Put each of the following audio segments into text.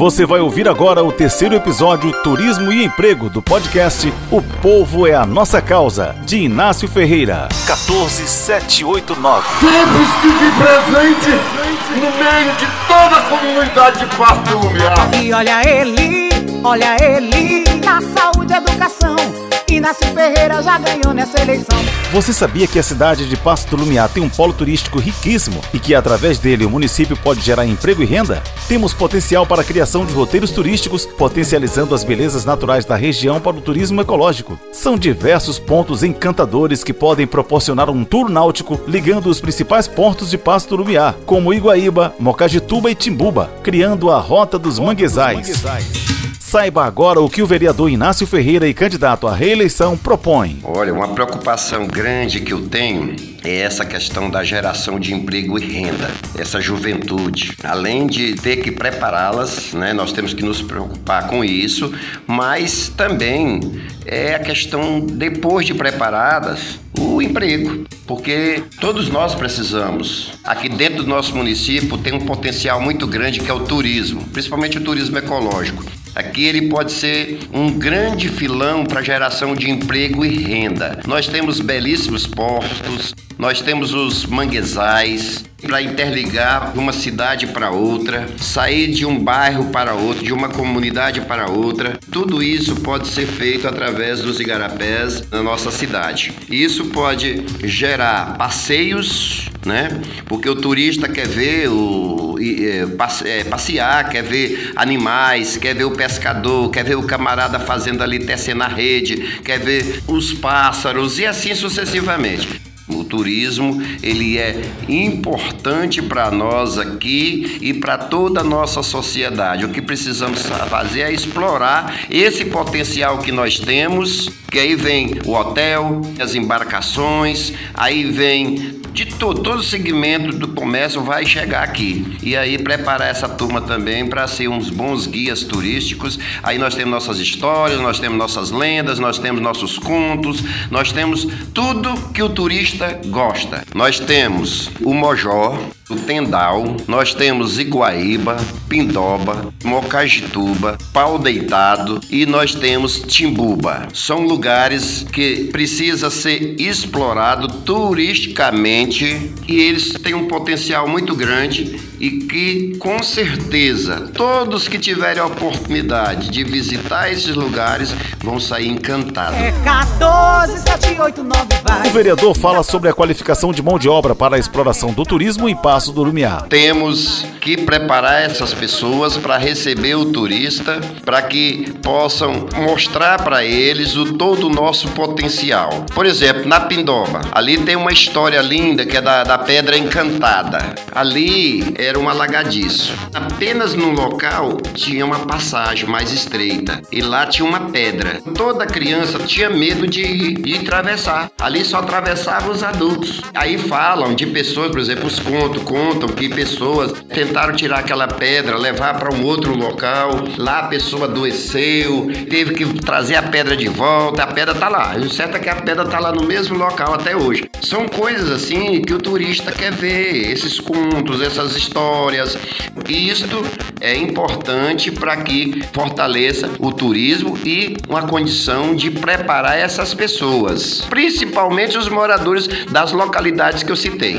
Você vai ouvir agora o terceiro episódio Turismo e Emprego do podcast O Povo é a Nossa Causa, de Inácio Ferreira. 14789. Sempre estive presente no meio de toda a comunidade de Pasto Lumiar. E olha ele, olha ele, na saúde e educação. Inácio Ferreira já ganhou nessa eleição. Você sabia que a cidade de Pasto do Lumiar tem um polo turístico riquíssimo e que através dele o município pode gerar emprego e renda? Temos potencial para a criação de roteiros turísticos, potencializando as belezas naturais da região para o turismo ecológico. São diversos pontos encantadores que podem proporcionar um tour náutico ligando os principais portos de Pasto do Lumiar, como Iguaíba, Mocajituba e Timbuba, criando a Rota dos Manguezais. Saiba agora o que o vereador Inácio Ferreira e candidato à reeleição propõe. Olha, uma preocupação grande que eu tenho é essa questão da geração de emprego e renda, essa juventude. Além de ter que prepará-las, né, nós temos que nos preocupar com isso, mas também é a questão, depois de preparadas, o emprego. Porque todos nós precisamos. Aqui dentro do nosso município tem um potencial muito grande que é o turismo, principalmente o turismo ecológico. Aqui ele pode ser um grande filão para geração de emprego e renda. Nós temos belíssimos portos, nós temos os manguezais para interligar uma cidade para outra, sair de um bairro para outro, de uma comunidade para outra. Tudo isso pode ser feito através dos igarapés na nossa cidade. Isso pode gerar passeios, né? Porque o turista quer ver o é, passear, quer ver animais, quer ver o pescador, quer ver o camarada fazendo ali tecendo a rede, quer ver os pássaros e assim sucessivamente. O turismo ele é importante para nós aqui e para toda a nossa sociedade. O que precisamos fazer é explorar esse potencial que nós temos, que aí vem o hotel, as embarcações, aí vem de todo, todo segmento do comércio vai chegar aqui. E aí preparar essa turma também para ser uns bons guias turísticos. Aí nós temos nossas histórias, nós temos nossas lendas, nós temos nossos contos, nós temos tudo que o turista gosta. Nós temos o Mojó, Tendal, nós temos Iguaíba, Pindoba, Mocajituba, Pau Deitado e nós temos Timbuba. São lugares que precisa ser explorado turisticamente e eles têm um potencial muito grande e que com certeza todos que tiverem a oportunidade de visitar esses lugares vão sair encantados. É 14789 vai. O vereador fala sobre a qualificação de mão de obra para a exploração do turismo em Passo do Lumiar. Temos que preparar essas pessoas para receber o turista, para que possam mostrar para eles o todo o nosso potencial. Por exemplo, na Pindoba, ali tem uma história linda que é da, da Pedra Encantada. Ali era um alagadiço. Apenas no local tinha uma passagem mais estreita e lá tinha uma pedra. Toda criança tinha medo de, de atravessar. Ali só atravessavam os adultos. Aí falam de pessoas, por exemplo, os contos contam que pessoas tentaram tirar aquela pedra, levar para um outro local. Lá a pessoa adoeceu, teve que trazer a pedra de volta. A pedra tá lá. O certo é que a pedra tá lá no mesmo local até hoje. São coisas assim que o turista quer ver, esses contos, essas histórias. Isto é importante para que fortaleça o turismo e uma condição de preparar essas pessoas, principalmente os moradores das localidades que eu citei.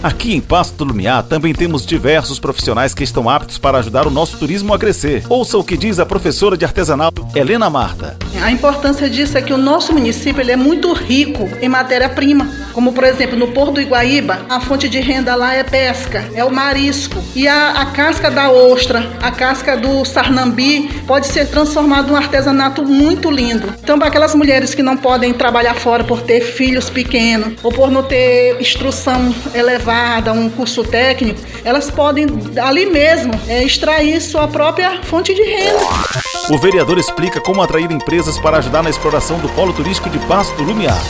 Aqui em Pasto do Lumiar também temos diversos profissionais que estão aptos para ajudar o nosso turismo a crescer. Ouça o que diz a professora de artesanato Helena Marta. A importância disso é que o nosso município ele é muito rico em matéria-prima, como por exemplo no Porto do Iguaíba, a fonte de renda lá é pesca, é o marisco e a, a casca da ostra, a casca do sarnambi pode ser transformada num artesanato muito lindo. Então para aquelas mulheres que não podem trabalhar fora por ter filhos pequenos ou por não ter instrução elevada elevada, um curso técnico, elas podem ali mesmo é, extrair sua própria fonte de renda. O vereador explica como atrair empresas para ajudar na exploração do polo turístico de Pasto Lumiar.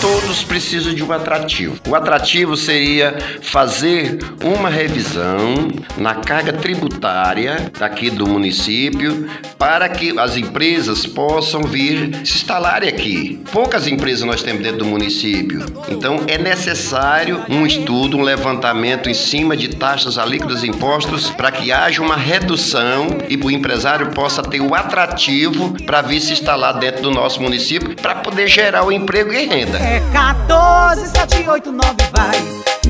Todos precisam de um atrativo. O atrativo seria fazer uma revisão na carga tributária daqui do município para que as empresas possam vir se instalarem aqui. Poucas empresas nós temos dentro do município, então é necessário um estudo, um levantamento em cima de taxas alíquotas e impostos para que haja uma redução e o empresário possa ter o atrativo para vir se instalar dentro do nosso município para poder gerar o emprego e renda. É 14789, vai.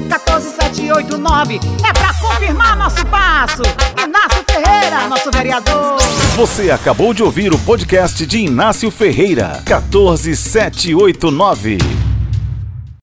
14789 é pra confirmar nosso passo. Inácio Ferreira, nosso vereador. Você acabou de ouvir o podcast de Inácio Ferreira, 14789.